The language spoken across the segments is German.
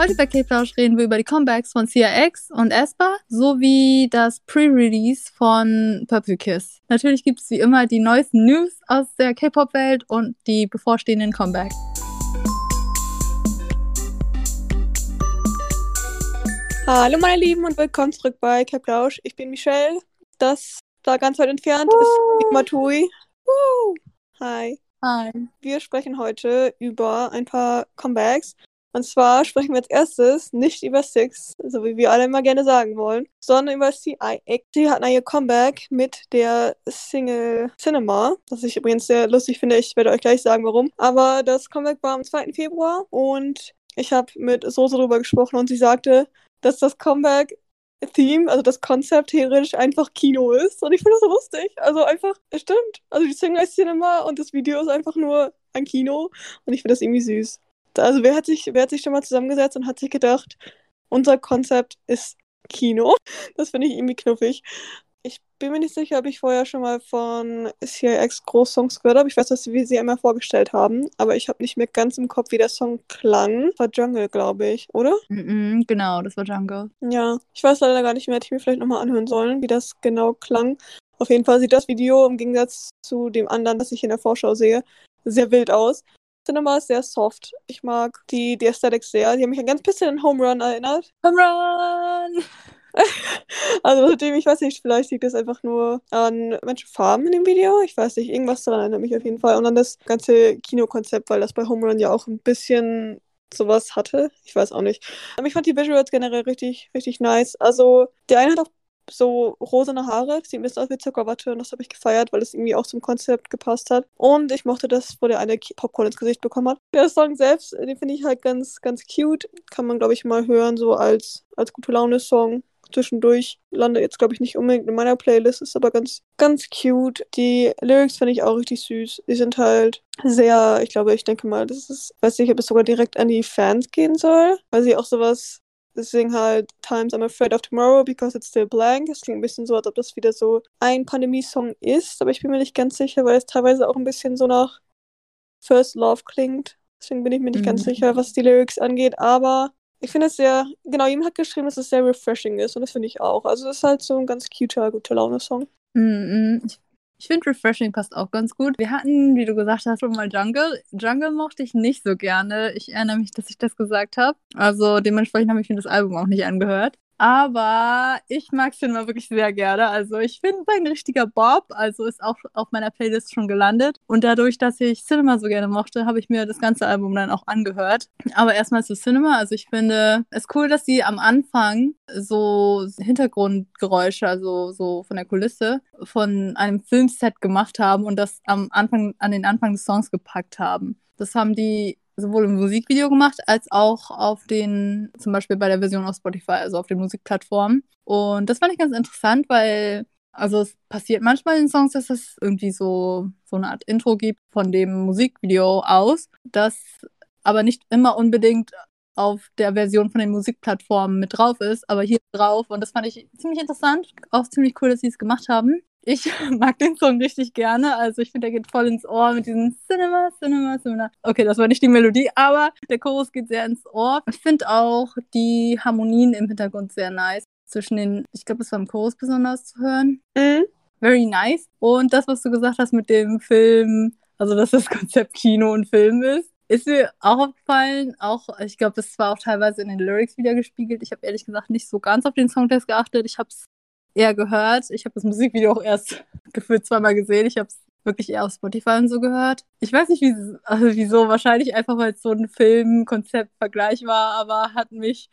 Heute bei K-Plausch reden wir über die Comebacks von CRX und Espa sowie das Pre-Release von Purple Kiss. Natürlich gibt es wie immer die neuesten News aus der K-Pop-Welt und die bevorstehenden Comebacks. Hallo meine Lieben und willkommen zurück bei K-Plausch. Ich bin Michelle. Das da ganz weit entfernt ist Matui. Hi. Hi. Wir sprechen heute über ein paar Comebacks. Und zwar sprechen wir als erstes nicht über Six, so wie wir alle immer gerne sagen wollen, sondern über CIX. Sie hatten ihr Comeback mit der Single Cinema, was ich übrigens sehr lustig finde. Ich werde euch gleich sagen, warum. Aber das Comeback war am 2. Februar und ich habe mit Soße darüber gesprochen und sie sagte, dass das Comeback Theme, also das Konzept theoretisch einfach Kino ist. Und ich finde das so lustig. Also einfach, es stimmt. Also die Single ist Cinema und das Video ist einfach nur ein Kino. Und ich finde das irgendwie süß. Also wer hat sich, wer hat sich schon mal zusammengesetzt und hat sich gedacht, unser Konzept ist Kino? Das finde ich irgendwie knuffig. Ich bin mir nicht sicher, ob ich vorher schon mal von CIX Großsongs gehört habe. Ich weiß, dass wir sie einmal vorgestellt haben, aber ich habe nicht mehr ganz im Kopf, wie der Song klang. Das war Jungle, glaube ich, oder? Mm -mm, genau, das war Jungle. Ja, ich weiß leider gar nicht mehr. Hätte ich mir vielleicht nochmal anhören sollen, wie das genau klang. Auf jeden Fall sieht das Video im Gegensatz zu dem anderen, das ich in der Vorschau sehe, sehr wild aus. Cinema ist sehr soft. Ich mag die, die Aesthetic sehr. Die haben mich ein ganz bisschen an Home Run erinnert. Home Run! also seitdem, ich weiß nicht, vielleicht liegt es einfach nur an manchen Farben in dem Video. Ich weiß nicht, irgendwas daran erinnert mich auf jeden Fall. Und dann das ganze Kinokonzept, weil das bei Home Run ja auch ein bisschen sowas hatte. Ich weiß auch nicht. Aber ich fand die Visuals generell richtig, richtig nice. Also, der eine hat auch so rosene Haare, sieht ein bisschen aus wie Zuckerwatte und das habe ich gefeiert, weil es irgendwie auch zum Konzept gepasst hat. Und ich mochte das, wo der eine Popcorn ins Gesicht bekommen hat. Der Song selbst, den finde ich halt ganz, ganz cute. Kann man, glaube ich, mal hören, so als, als gute Laune-Song zwischendurch. Lande jetzt, glaube ich, nicht unbedingt in meiner Playlist, ist aber ganz, ganz cute. Die Lyrics finde ich auch richtig süß. Die sind halt sehr, ich glaube, ich denke mal, das ist, weiß nicht, ob es sogar direkt an die Fans gehen soll, weil sie auch sowas Deswegen halt Times I'm Afraid of Tomorrow because it's still blank. Es klingt ein bisschen so, als ob das wieder so ein Pandemie-Song ist, aber ich bin mir nicht ganz sicher, weil es teilweise auch ein bisschen so nach First Love klingt. Deswegen bin ich mir nicht mhm. ganz sicher, was die Lyrics angeht, aber ich finde es sehr, genau, jemand hat geschrieben, dass es sehr refreshing ist und das finde ich auch. Also es ist halt so ein ganz cuter, guter Laune-Song. Mhm. Ich ich finde Refreshing passt auch ganz gut. Wir hatten, wie du gesagt hast, schon mal Jungle. Jungle mochte ich nicht so gerne. Ich erinnere mich, dass ich das gesagt habe. Also dementsprechend habe ich mir das Album auch nicht angehört. Aber ich mag Cinema wirklich sehr gerne. Also ich bin ein richtiger Bob, also ist auch auf meiner Playlist schon gelandet. Und dadurch, dass ich Cinema so gerne mochte, habe ich mir das ganze Album dann auch angehört. Aber erstmal zu Cinema. Also ich finde es cool, dass sie am Anfang so Hintergrundgeräusche, also so von der Kulisse, von einem Filmset gemacht haben und das am Anfang, an den Anfang des Songs gepackt haben. Das haben die sowohl im Musikvideo gemacht, als auch auf den, zum Beispiel bei der Version auf Spotify, also auf den Musikplattformen. Und das fand ich ganz interessant, weil, also es passiert manchmal in Songs, dass es irgendwie so, so eine Art Intro gibt von dem Musikvideo aus, das aber nicht immer unbedingt auf der Version von den Musikplattformen mit drauf ist, aber hier drauf. Und das fand ich ziemlich interessant, auch ziemlich cool, dass sie es gemacht haben. Ich mag den Song richtig gerne. Also ich finde, der geht voll ins Ohr mit diesem Cinema, Cinema, Cinema. Okay, das war nicht die Melodie, aber der Chorus geht sehr ins Ohr. Ich finde auch die Harmonien im Hintergrund sehr nice. Zwischen den, ich glaube, es war im Chorus besonders zu hören. Mhm. Very nice. Und das, was du gesagt hast mit dem Film, also dass das Konzept Kino und Film ist, ist mir auch aufgefallen. Auch, ich glaube, das war auch teilweise in den Lyrics wieder gespiegelt. Ich habe ehrlich gesagt nicht so ganz auf den Songtext geachtet. Ich habe es eher gehört. Ich habe das Musikvideo auch erst gefühlt zweimal gesehen. Ich habe es wirklich eher auf Spotify und so gehört. Ich weiß nicht, also wieso. Wahrscheinlich einfach, weil es so ein Film-Konzept-Vergleich war, aber hat mich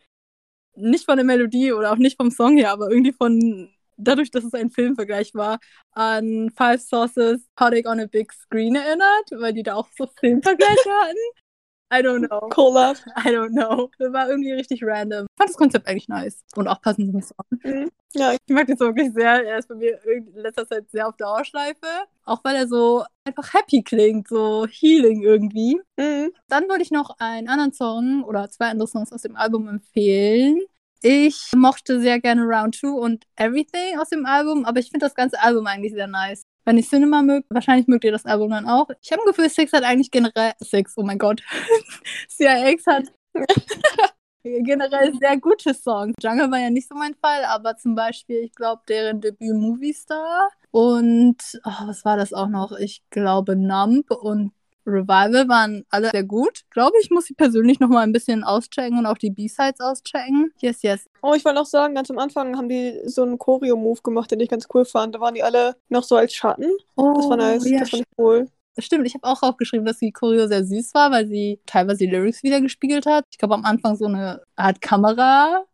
nicht von der Melodie oder auch nicht vom Song her, aber irgendwie von dadurch, dass es ein Filmvergleich war, an Five Sources Heartache on a Big Screen erinnert, weil die da auch so Filmvergleiche hatten. I don't know. Collab. I don't know. Das war irgendwie richtig random. Ich fand das Konzept eigentlich nice und auch passend zum Song. Mhm. Ja, ich mag den Song wirklich sehr. Er ist bei mir in letzter Zeit sehr auf Dauerschleife. Auch weil er so einfach happy klingt, so healing irgendwie. Mhm. Dann wollte ich noch einen anderen Song oder zwei andere Songs aus dem Album empfehlen. Ich mochte sehr gerne Round 2 und Everything aus dem Album, aber ich finde das ganze Album eigentlich sehr nice. Wenn ihr Cinema mögt, wahrscheinlich mögt ihr das Album dann auch. Ich habe ein Gefühl, Six hat eigentlich generell. Six, oh mein Gott. CIX hat. generell sehr gute Songs. Jungle war ja nicht so mein Fall, aber zum Beispiel, ich glaube, deren Debüt Movie Star und oh, was war das auch noch? Ich glaube, Numb und Revival waren alle sehr gut. Glaube ich, muss ich persönlich noch mal ein bisschen auschecken und auch die B-Sides auschecken. Yes, yes. Oh, ich wollte noch sagen, ganz am Anfang haben die so einen Choreo-Move gemacht, den ich ganz cool fand. Da waren die alle noch so als Schatten. Oh, das war nice, ja, das fand ich cool. Stimmt, ich habe auch aufgeschrieben, dass die Choreo sehr süß war, weil sie teilweise die Lyrics wieder gespiegelt hat. Ich glaube, am Anfang so eine Art Kamera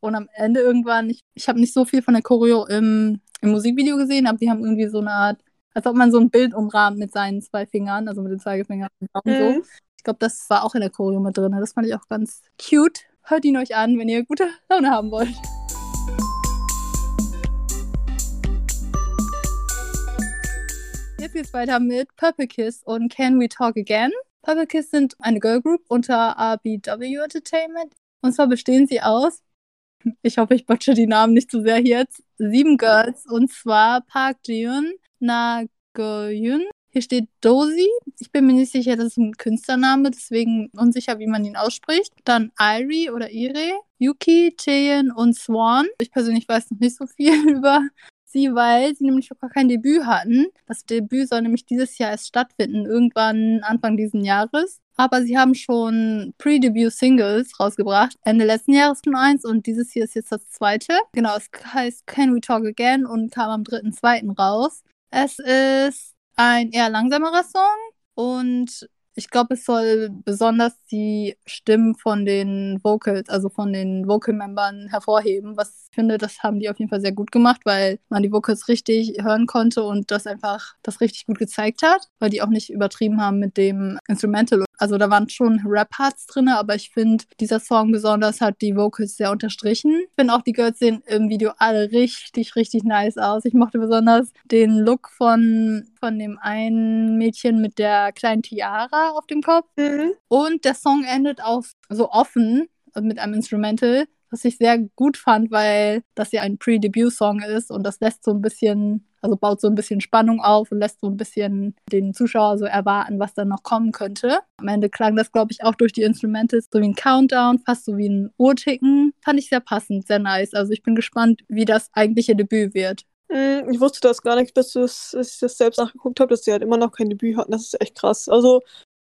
und am Ende irgendwann, ich, ich habe nicht so viel von der Choreo im, im Musikvideo gesehen, aber die haben irgendwie so eine Art, als ob man so ein Bild umrahmt mit seinen zwei Fingern, also mit den Zeigefingern und Daumen Mhm. so. Ich glaube, das war auch in der Choreo mit drin. Das fand ich auch ganz cute. Hört ihn euch an, wenn ihr gute Laune haben wollt. Jetzt geht's weiter mit Purple Kiss und Can We Talk Again? Purple Kiss sind eine Girlgroup unter RBW Entertainment. Und zwar bestehen sie aus, ich hoffe, ich butcher die Namen nicht zu sehr hier jetzt, sieben Girls. Und zwar Park Jiun, Na Goyun. Hier steht Dozy. Ich bin mir nicht sicher, das ist ein Künstlername, deswegen unsicher, wie man ihn ausspricht. Dann Irie oder Ire, Yuki, Chaeyeon und Swan. Ich persönlich weiß noch nicht so viel über sie, weil sie nämlich noch gar kein Debüt hatten. Das Debüt soll nämlich dieses Jahr erst stattfinden, irgendwann Anfang diesen Jahres. Aber sie haben schon Pre-Debut-Singles rausgebracht. Ende letzten Jahres schon eins und dieses hier ist jetzt das zweite. Genau, es heißt Can We Talk Again und kam am 3.2. raus. Es ist ein eher langsamerer Song und ich glaube, es soll besonders die Stimmen von den Vocals, also von den Vocal-Membern hervorheben. Was ich finde, das haben die auf jeden Fall sehr gut gemacht, weil man die Vocals richtig hören konnte und das einfach das richtig gut gezeigt hat, weil die auch nicht übertrieben haben mit dem Instrumental. Also da waren schon Rap-Parts drin, aber ich finde, dieser Song besonders hat die Vocals sehr unterstrichen. Ich finde auch, die Girls sehen im Video alle richtig, richtig nice aus. Ich mochte besonders den Look von, von dem einen Mädchen mit der kleinen Tiara auf dem Kopf. Mhm. Und der Song endet auch so offen mit einem Instrumental, was ich sehr gut fand, weil das ja ein Pre-Debut-Song ist und das lässt so ein bisschen, also baut so ein bisschen Spannung auf und lässt so ein bisschen den Zuschauer so erwarten, was dann noch kommen könnte. Am Ende klang das, glaube ich, auch durch die Instrumentals so wie ein Countdown, fast so wie ein Uhrticken. Fand ich sehr passend, sehr nice. Also ich bin gespannt, wie das eigentliche Debüt wird. Mm, Ich wusste das gar nicht, bis ich das selbst nachgeguckt habe, dass sie halt immer noch kein Debüt hatten. Das ist echt krass. Also,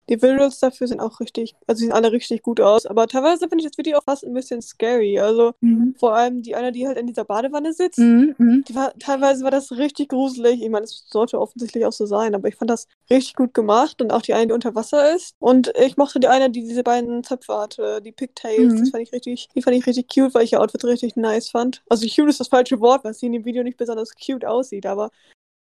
die Visuals dafür sind auch richtig, also sie sehen alle richtig gut aus. Aber teilweise finde ich das Video auch fast ein bisschen scary. Also, Mhm. vor allem die eine, die halt in dieser Badewanne sitzt. Mhm, mhm. Die war, teilweise war das richtig gruselig. Ich meine, es sollte offensichtlich auch so sein, aber ich fand das richtig gut gemacht. Und auch die eine, die unter Wasser ist. Und ich mochte die eine, die diese beiden Zöpfe hatte, die Pigtails. Mhm. Das fand ich richtig, die fand ich richtig cute, weil ich ihr Outfit richtig nice fand. Also cute ist das falsche Wort, weil sie in dem Video nicht besonders cute aussieht, aber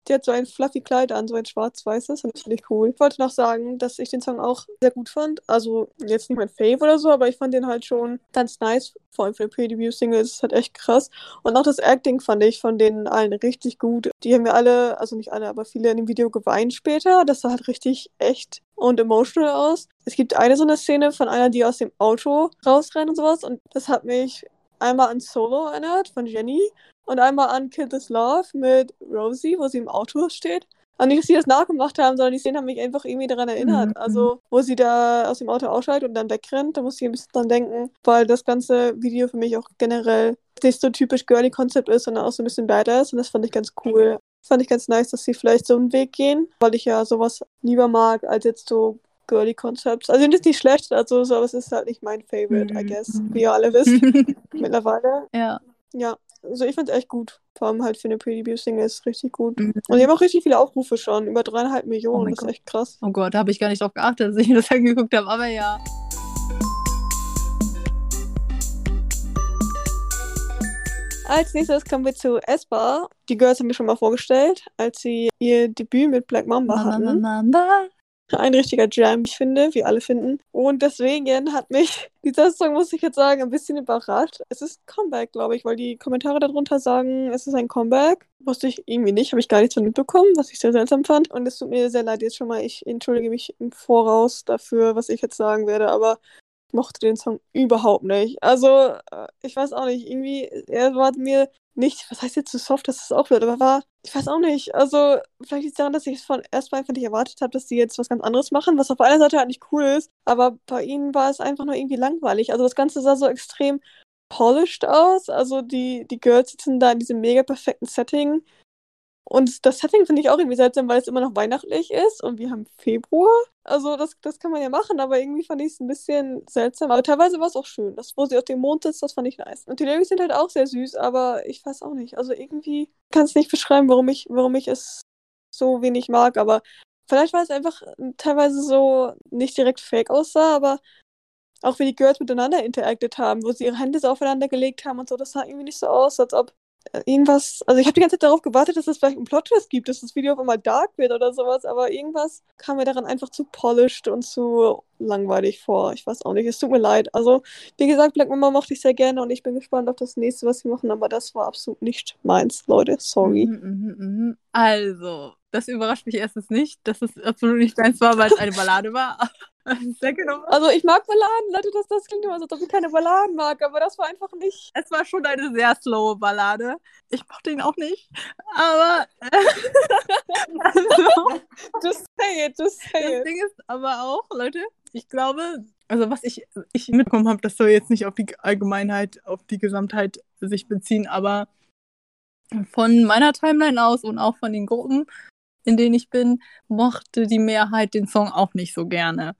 die hat so ein fluffy Kleid an, so ein schwarz-weißes und das finde ich cool. Ich wollte noch sagen, dass ich den Song auch sehr gut fand. Also jetzt nicht mein Fave oder so, aber ich fand den halt schon ganz nice. Vor allem für eine Pre-Debut-Single ist es halt echt krass. Und auch das Acting fand ich von denen allen richtig gut. Die haben ja alle, also nicht alle, aber viele in dem Video geweint später. Das sah halt richtig echt und emotional aus. Es gibt eine so eine Szene von einer, die aus dem Auto rausrennt und sowas. Und das hat mich einmal an Solo erinnert von Jenny und einmal an Kill This Love mit Rosie, wo sie im Auto steht. Und nicht, dass sie das nachgemacht haben, sondern die Szenen haben mich einfach irgendwie daran erinnert. Mhm. Also, wo sie da aus dem Auto aussteigt und dann wegrennt, da muss ich ein bisschen dran denken, weil das ganze Video für mich auch generell nicht so typisch Girly-Konzept ist, sondern auch so ein bisschen badass und das fand ich ganz cool. Fand ich ganz nice, dass sie vielleicht so einen Weg gehen, weil ich ja sowas lieber mag, als jetzt so girly Concepts. Also, das ist nicht schlecht, also, so, aber es ist halt nicht mein Favorite, I Mhm. guess, wie ihr alle wisst, mittlerweile. ja. Ja, also ich find's echt gut. Vor allem halt für eine Pre-Debut-Single ist es richtig gut. Mhm. Und die haben auch richtig viele Aufrufe schon, über dreieinhalb Millionen, mein das ist Gott. echt krass. Oh Gott, da habe ich gar nicht drauf geachtet, dass ich mir das angeguckt habe, aber ja. Als nächstes kommen wir zu Espa. Die Girls haben wir schon mal vorgestellt, als sie ihr Debüt mit Black Mamba hatten. Mama. Ein richtiger Jam, ich finde, wie alle finden. Und deswegen hat mich dieser Song, muss ich jetzt sagen, ein bisschen überrascht. Es ist Comeback, glaube ich, weil die Kommentare darunter sagen, es ist ein Comeback. Wusste ich irgendwie nicht, habe ich gar nichts von mitbekommen, was ich sehr seltsam fand. Und es tut mir sehr leid jetzt schon mal. Ich entschuldige mich im Voraus dafür, was ich jetzt sagen werde, aber ich mochte den Song überhaupt nicht. Also, äh, ich weiß auch nicht, irgendwie, er war mir nicht, was heißt jetzt zu soft, dass es auch wird, aber war, ich weiß auch nicht. Also, vielleicht liegt es daran, dass ich es von erstmal einfach nicht erwartet habe, dass die jetzt was ganz anderes machen, was auf einer Seite halt nicht cool ist, aber bei ihnen war es einfach nur irgendwie langweilig. Also, das Ganze sah so extrem polished aus. Also, die, die Girls sitzen da in diesem mega perfekten Setting und das Setting finde ich auch irgendwie seltsam, weil es immer noch weihnachtlich ist und wir haben Februar. Also das, das kann man ja machen, aber irgendwie fand ich es ein bisschen seltsam. Aber teilweise war es auch schön. Das, wo sie auf dem Mond sitzt, das fand ich nice. Und die Lyrics sind halt auch sehr süß, aber ich weiß auch nicht. Also irgendwie kann es nicht beschreiben, warum ich, warum ich es so wenig mag, aber vielleicht war es einfach teilweise so nicht direkt fake aussah, aber auch wie die Girls miteinander interacted haben, wo sie ihre Hände so aufeinander gelegt haben und so, das sah irgendwie nicht so aus, als ob irgendwas, also ich habe die ganze Zeit darauf gewartet, dass es vielleicht einen Plot-Twist gibt, dass das Video auf einmal dark wird oder sowas, aber irgendwas kam mir daran einfach zu polished und zu langweilig vor. Ich weiß auch nicht, es tut mir leid. Also, wie gesagt, Black Mama mochte ich sehr gerne und ich bin gespannt auf das nächste, was sie machen, aber das war absolut nicht meins, Leute. Sorry. Mhm, mhm, mhm. Also, das überrascht mich erstens nicht, dass es absolut nicht deins war, weil es eine Ballade war. Also ich mag Balladen, Leute, das, das klingt immer so, als ob ich keine Balladen mag, aber das war einfach nicht. Es war schon eine sehr slowe Ballade. Ich mochte ihn auch nicht. Aber äh, also, just say it, just say das it. Ding ist aber auch, Leute, ich glaube, also was ich, ich mitbekommen habe, das soll jetzt nicht auf die Allgemeinheit, auf die Gesamtheit sich beziehen, aber von meiner Timeline aus und auch von den Gruppen, in denen ich bin, mochte die Mehrheit den Song auch nicht so gerne.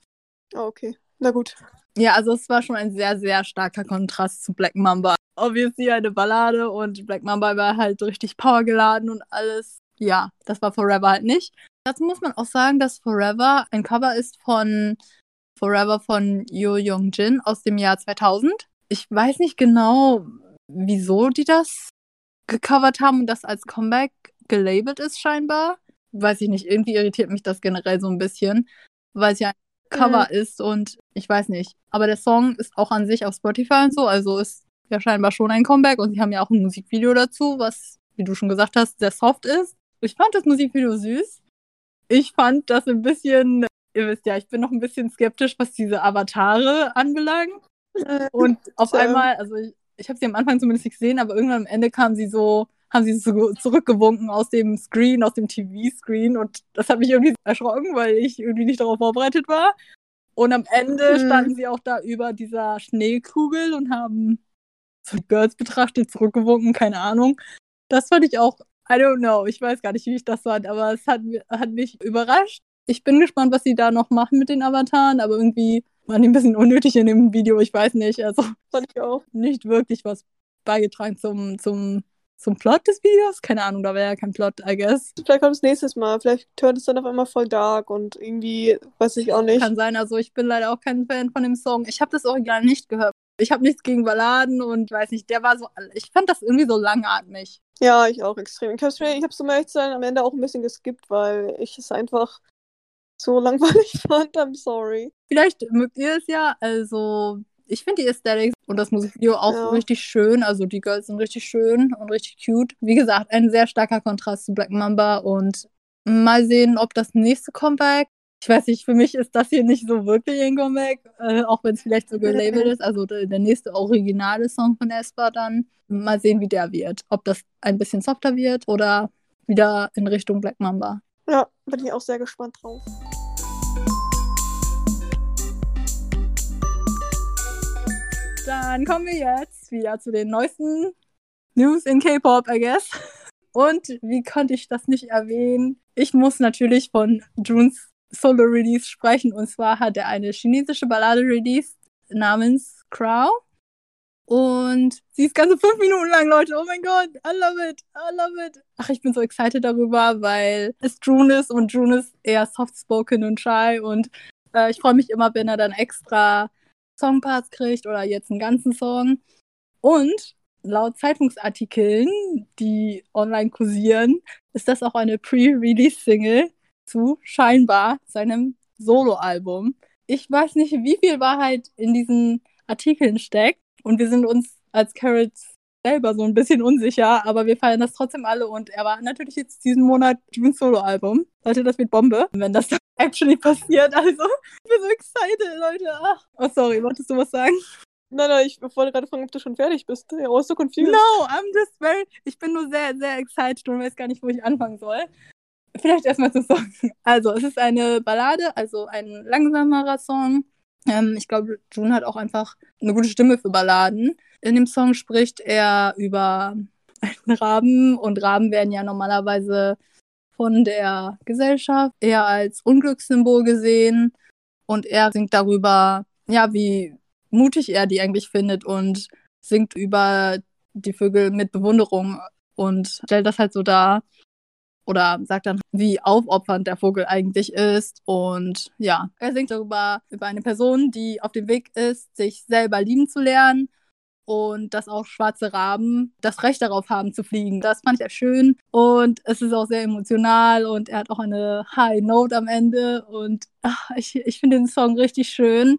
Oh, okay. Na gut. Ja, also es war schon ein sehr, sehr starker Kontrast zu Black Mamba. Obviously eine Ballade und Black Mamba war halt richtig powergeladen und alles. Ja, das war Forever halt nicht. Dazu muss man auch sagen, dass Forever ein Cover ist von Forever von Yo Young Jin aus dem Jahr 2000. Ich weiß nicht genau, wieso die das gecovert haben und das als Comeback gelabelt ist scheinbar. Weiß ich nicht, irgendwie irritiert mich das generell so ein bisschen, weil es ja Cover mhm. ist und ich weiß nicht. Aber der Song ist auch an sich auf Spotify und so, also ist ja scheinbar schon ein Comeback und sie haben ja auch ein Musikvideo dazu, was, wie du schon gesagt hast, sehr soft ist. Ich fand das Musikvideo süß. Ich fand das ein bisschen, ihr wisst ja, ich bin noch ein bisschen skeptisch, was diese Avatare anbelangt. Und auf einmal, also ich, ich habe sie am Anfang zumindest nicht gesehen, aber irgendwann am Ende kam sie so haben sie so zurückgewunken aus dem Screen, aus dem TV-Screen und das hat mich irgendwie erschrocken, weil ich irgendwie nicht darauf vorbereitet war. Und am Ende hm. standen sie auch da über dieser Schneekugel und haben so die Girls betrachtet, zurückgewunken, keine Ahnung. Das fand ich auch, I don't know, ich weiß gar nicht, wie ich das fand, aber es hat, hat mich überrascht. Ich bin gespannt, was sie da noch machen mit den Avataren, aber irgendwie waren die ein bisschen unnötig in dem Video, ich weiß nicht. Also fand ich auch nicht wirklich was beigetragen zum, zum zum Plot des Videos? Keine Ahnung, da wäre ja kein Plot, I guess. Vielleicht kommt es nächstes Mal. Vielleicht hört es dann auf einmal voll dark und irgendwie, weiß ich auch nicht. Kann sein, also ich bin leider auch kein Fan von dem Song. Ich habe das Original nicht gehört. Ich habe nichts gegen Balladen und weiß nicht, der war so, ich fand das irgendwie so langatmig. Ja, ich auch extrem. Ich habe es ich hab's, um ehrlich zu sein, am Ende auch ein bisschen geskippt, weil ich es einfach so langweilig fand. I'm sorry. Vielleicht mögt ihr es ja, also ich finde die Aesthetics und das Musikvideo auch ja. richtig schön. Also die Girls sind richtig schön und richtig cute. Wie gesagt, ein sehr starker Kontrast zu Black Mamba und mal sehen, ob das nächste Comeback. Ich weiß nicht, für mich ist das hier nicht so wirklich ein Comeback, äh, auch wenn es vielleicht so gelabelt ist. Also der, der, nächste originale Song von Espa dann. Mal sehen, wie der wird. Ob das ein bisschen softer wird oder wieder in Richtung Black Mamba. Ja, bin ich auch sehr gespannt drauf. Dann kommen wir jetzt wieder zu den neuesten News in K-Pop, I guess. Und wie konnte ich das nicht erwähnen? Ich muss natürlich von Junes Solo-Release sprechen. Und zwar hat er eine chinesische Ballade released namens Crow. Und sie ist ganze fünf Minuten lang, Leute. Oh mein Gott, I love it, I love it. Ach, ich bin so excited darüber, weil es June ist und June ist eher soft-spoken und shy. Und äh, ich freue mich immer, wenn er dann extra Songparts kriegt oder jetzt einen ganzen Song. Und laut Zeitungsartikeln, die online kursieren, ist das auch eine Pre-Release-Single zu scheinbar seinem Soloalbum. Ich weiß nicht, wie viel Wahrheit in diesen Artikeln steckt. Und wir sind uns als Carrots selber so ein bisschen unsicher, aber wir feiern das trotzdem alle und er war natürlich jetzt diesen Monat June's Solo-Album. Leute, das wird Bombe, wenn das dann actually passiert. Also, ich bin so excited, Leute. Ach. Oh, sorry, wolltest du was sagen? Nein, nein, ich wollte gerade fragen, ob du schon fertig bist. I was so confused. No, I'm just very. Ich bin nur sehr, sehr excited und weiß gar nicht, wo ich anfangen soll. Vielleicht erstmal zu Song. Also, es ist eine Ballade, also ein langsamerer Song. Ähm, ich glaube, June hat auch einfach eine gute Stimme für Balladen. In dem Song spricht er über einen Raben und Raben werden ja normalerweise von der Gesellschaft eher als Unglückssymbol gesehen und er singt darüber, ja, wie mutig er die eigentlich findet und singt über die Vögel mit Bewunderung und stellt das halt so dar oder sagt dann, wie aufopfernd der Vogel eigentlich ist. Und ja, er singt darüber über eine Person, die auf dem Weg ist, sich selber lieben zu lernen und dass auch schwarze Raben das Recht darauf haben zu fliegen. Das fand ich ja schön und es ist auch sehr emotional und er hat auch eine High Note am Ende und ach, ich, ich finde den Song richtig schön.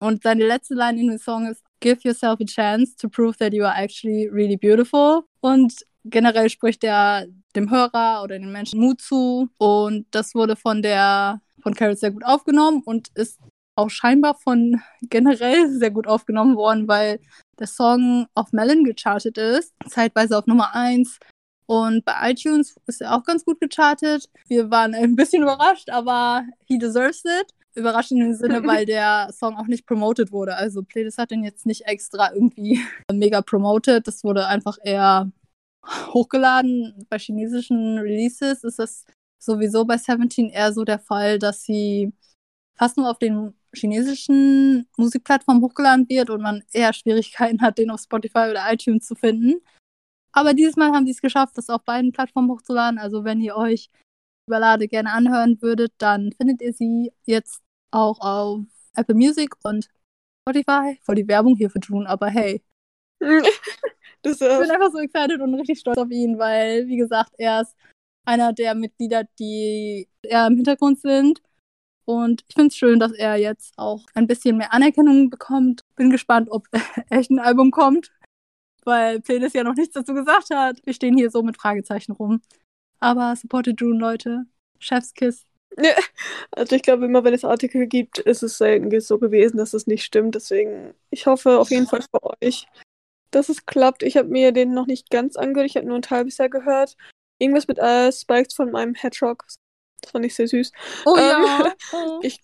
Und seine letzte Line in dem Song ist Give yourself a chance to prove that you are actually really beautiful. Und generell spricht er dem Hörer oder den Menschen Mut zu. Und das wurde von der von Carol sehr gut aufgenommen und ist auch scheinbar von generell sehr gut aufgenommen worden, weil der Song auf Melon gechartet ist, zeitweise auf Nummer 1. Und bei iTunes ist er auch ganz gut gechartet. Wir waren ein bisschen überrascht, aber he deserves it. Überrascht in dem Sinne, weil der Song auch nicht promoted wurde. Also Playlist hat den jetzt nicht extra irgendwie mega promoted. Das wurde einfach eher hochgeladen. Bei chinesischen Releases ist das sowieso bei 17 eher so der Fall, dass sie fast nur auf den chinesischen Musikplattformen hochgeladen wird und man eher Schwierigkeiten hat, den auf Spotify oder iTunes zu finden. Aber dieses Mal haben sie es geschafft, das auf beiden Plattformen hochzuladen. Also wenn ihr euch die Ballade gerne anhören würdet, dann findet ihr sie jetzt auch auf Apple Music und Spotify. Voll die Werbung hier für tun, aber hey. Ich bin einfach so excited und richtig stolz auf ihn, weil, wie gesagt, er ist einer der Mitglieder, die eher im Hintergrund sind. Und ich finde es schön, dass er jetzt auch ein bisschen mehr Anerkennung bekommt. Bin gespannt, ob echt ein Album kommt, weil Playlist ja noch nichts dazu gesagt hat. Wir stehen hier so mit Fragezeichen rum. Aber supported June, Leute. Chefskiss. Ja, also ich glaube, immer wenn es Artikel gibt, ist es selten so gewesen, dass es nicht stimmt. Deswegen, ich hoffe auf jeden Fall für euch, dass es klappt. Ich habe mir den noch nicht ganz angehört. Ich habe nur ein Teil bisher gehört. Irgendwas mit äh, Spikes von meinem Headrock. Das fand ich sehr süß. Oh ähm, ja. ich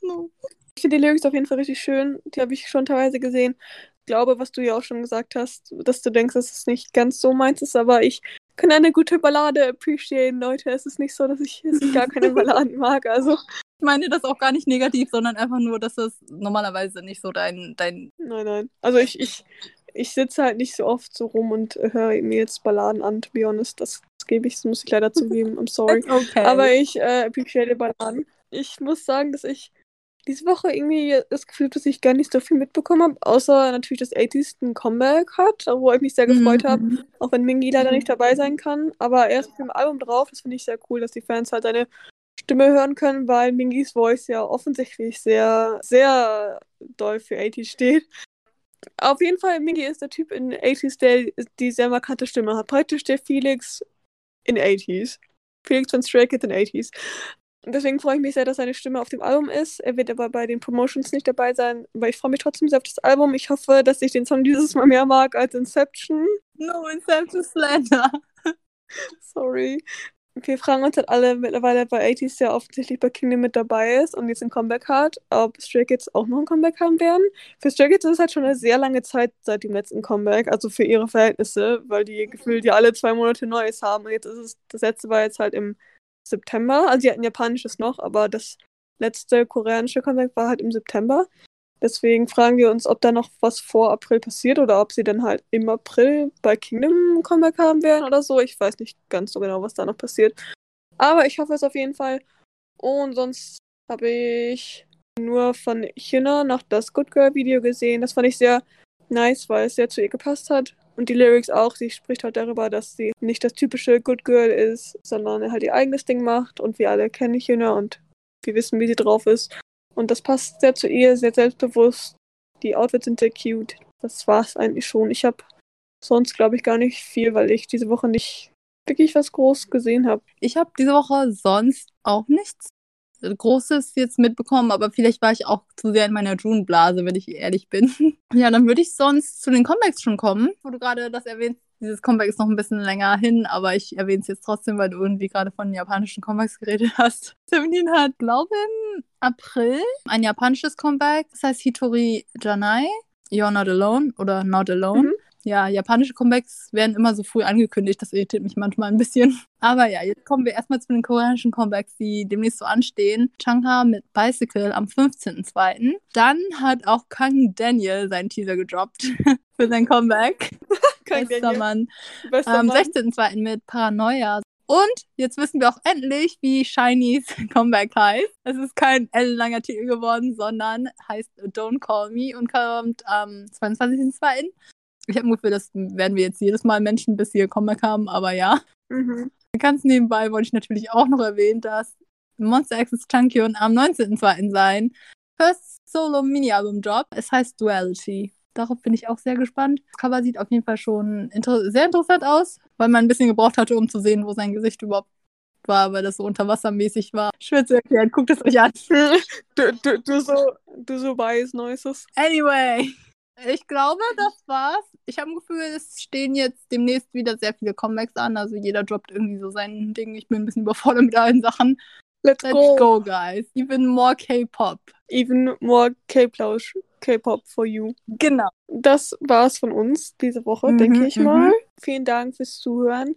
ich finde die Lyrics auf jeden Fall richtig schön. Die habe ich schon teilweise gesehen. Ich glaube, was du ja auch schon gesagt hast, dass du denkst, dass es nicht ganz so meins ist, aber ich kann eine gute Ballade appreciaten, Leute. Es ist nicht so, dass ich, dass ich gar keine Balladen mag. Also. Ich meine das auch gar nicht negativ, sondern einfach nur, dass es normalerweise nicht so dein. dein nein, nein. Also ich, ich, ich sitze halt nicht so oft so rum und höre mir jetzt Balladen an, to be honest. Das, das gebe ich, das muss ich leider zugeben. I'm sorry. Okay. Aber ich äh, appreciate Balladen. Ich muss sagen, dass ich diese Woche irgendwie das Gefühl habe, dass ich gar nicht so viel mitbekommen habe, außer natürlich, dass 80s ein Comeback hat, wo ich mich sehr gefreut mhm. habe, auch wenn Mingy leider nicht dabei sein kann. Aber er ist auf dem Album drauf, das finde ich sehr cool, dass die Fans halt seine Stimme hören können, weil Mingys Voice ja offensichtlich sehr, sehr doll für 80s steht. Auf jeden Fall, Mingy ist der Typ in 80s, der die sehr markante Stimme hat. Praktisch der Felix in 80s. Felix von Stray Kids in 80s. Und deswegen freue ich mich sehr, dass seine Stimme auf dem Album ist. Er wird aber bei den Promotions nicht dabei sein, weil ich freue mich trotzdem sehr auf das Album. Ich hoffe, dass ich den Song dieses Mal mehr mag als Inception. No, Inception Slender. Sorry. Wir fragen uns halt alle mittlerweile, weil 80s ja offensichtlich bei Kingdom mit dabei ist und jetzt ein Comeback hat, ob Stray Kids auch noch ein Comeback haben werden. Für Stray Kids ist es halt schon eine sehr lange Zeit seit dem letzten Comeback, also für ihre Verhältnisse, weil die gefühlt ja alle zwei Monate Neues haben. Und jetzt ist es, das letzte war jetzt halt im September. Also sie hatten japanisches noch, aber das letzte koreanische Comeback war halt im September. Deswegen fragen wir uns, ob da noch was vor April passiert oder ob sie dann halt im April bei Kingdom Comeback haben werden oder so. Ich weiß nicht ganz so genau, was da noch passiert. Aber ich hoffe es auf jeden Fall. Und sonst habe ich nur von Hyuna noch das Good Girl Video gesehen. Das fand ich sehr nice, weil es sehr zu ihr gepasst hat. Und die Lyrics auch. Sie spricht halt darüber, dass sie nicht das typische Good Girl ist, sondern halt ihr eigenes Ding macht. Und wir alle kennen Hyuna und wir wissen, wie sie drauf ist. Und das passt sehr zu ihr, sehr selbstbewusst. Die Outfits sind sehr cute. Das war's eigentlich schon. Ich habe sonst, glaube ich, gar nicht viel, weil ich diese Woche nicht wirklich was groß gesehen habe. Ich habe diese Woche sonst auch nichts Großes jetzt mitbekommen, aber vielleicht war ich auch zu sehr in meiner June-Blase, wenn ich ehrlich bin. ja, dann würde ich sonst zu den Comebacks schon kommen, wo du gerade das erwähnst. Dieses Comeback ist noch ein bisschen länger hin, aber ich erwähne es jetzt trotzdem, weil du irgendwie gerade von japanischen Comebacks geredet hast. Seventeen hat, glaube ich, im April ein japanisches Comeback. Das heißt Hitori Janai. You're Not Alone oder Not Alone. Mhm. Ja, japanische Comebacks werden immer so früh angekündigt. Das irritiert mich manchmal ein bisschen. Aber ja, jetzt kommen wir erstmal zu den koreanischen Comebacks, die demnächst so anstehen. Changha mit Bicycle am 15.02. Dann hat auch Kang Daniel seinen Teaser gedroppt für sein Comeback. Bester Mann. Am 16.02. mit Paranoia. Und jetzt wissen wir auch endlich, wie Shinies Comeback heißt. Es ist kein ellenlanger Titel geworden, sondern heißt Don't Call Me und kommt am 22.02. Ich habe ein Gefühl, das werden wir jetzt jedes Mal Menschen, bis sie ihr Comeback haben, aber ja. Mhm. Ganz nebenbei wollte ich natürlich auch noch erwähnen, dass Monster X Chunkyun am 19.02. sein. First Solo Mini-Album Drop. Es heißt Duality. Darauf bin ich auch sehr gespannt. Das Cover sieht auf jeden Fall schon inter sehr interessant aus, weil man ein bisschen gebraucht hatte, um zu sehen, wo sein Gesicht überhaupt war, weil das so unterwassermäßig war. Schwer zu erklären, guckt es euch an. du, du, du so, du so weiß Noises. Anyway, ich glaube, das war's. Ich habe ein Gefühl, es stehen jetzt demnächst wieder sehr viele Comebacks an. Also jeder droppt irgendwie so sein Ding. Ich bin ein bisschen überfordert mit allen Sachen. Let's, Let's go. go, guys. Even more K-Pop. Even more K-Plausch. K-Pop for you. Genau. Das war's von uns diese Woche, mhm, denke ich mal. Mhm. Vielen Dank fürs Zuhören.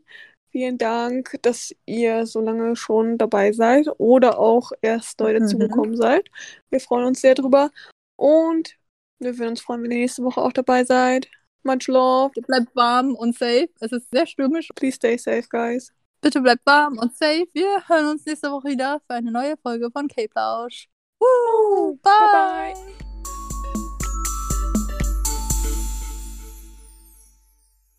Vielen Dank, dass ihr so lange schon dabei seid oder auch erst neu dazugekommen mhm. seid. Wir freuen uns sehr drüber. Und wir würden uns freuen, wenn ihr nächste Woche auch dabei seid. Much love. Bleibt warm und safe. Es ist sehr stürmisch. Please stay safe, guys. Bitte bleibt warm und safe. Wir hören uns nächste Woche wieder für eine neue Folge von K-Plausch. Bye. bye, bye.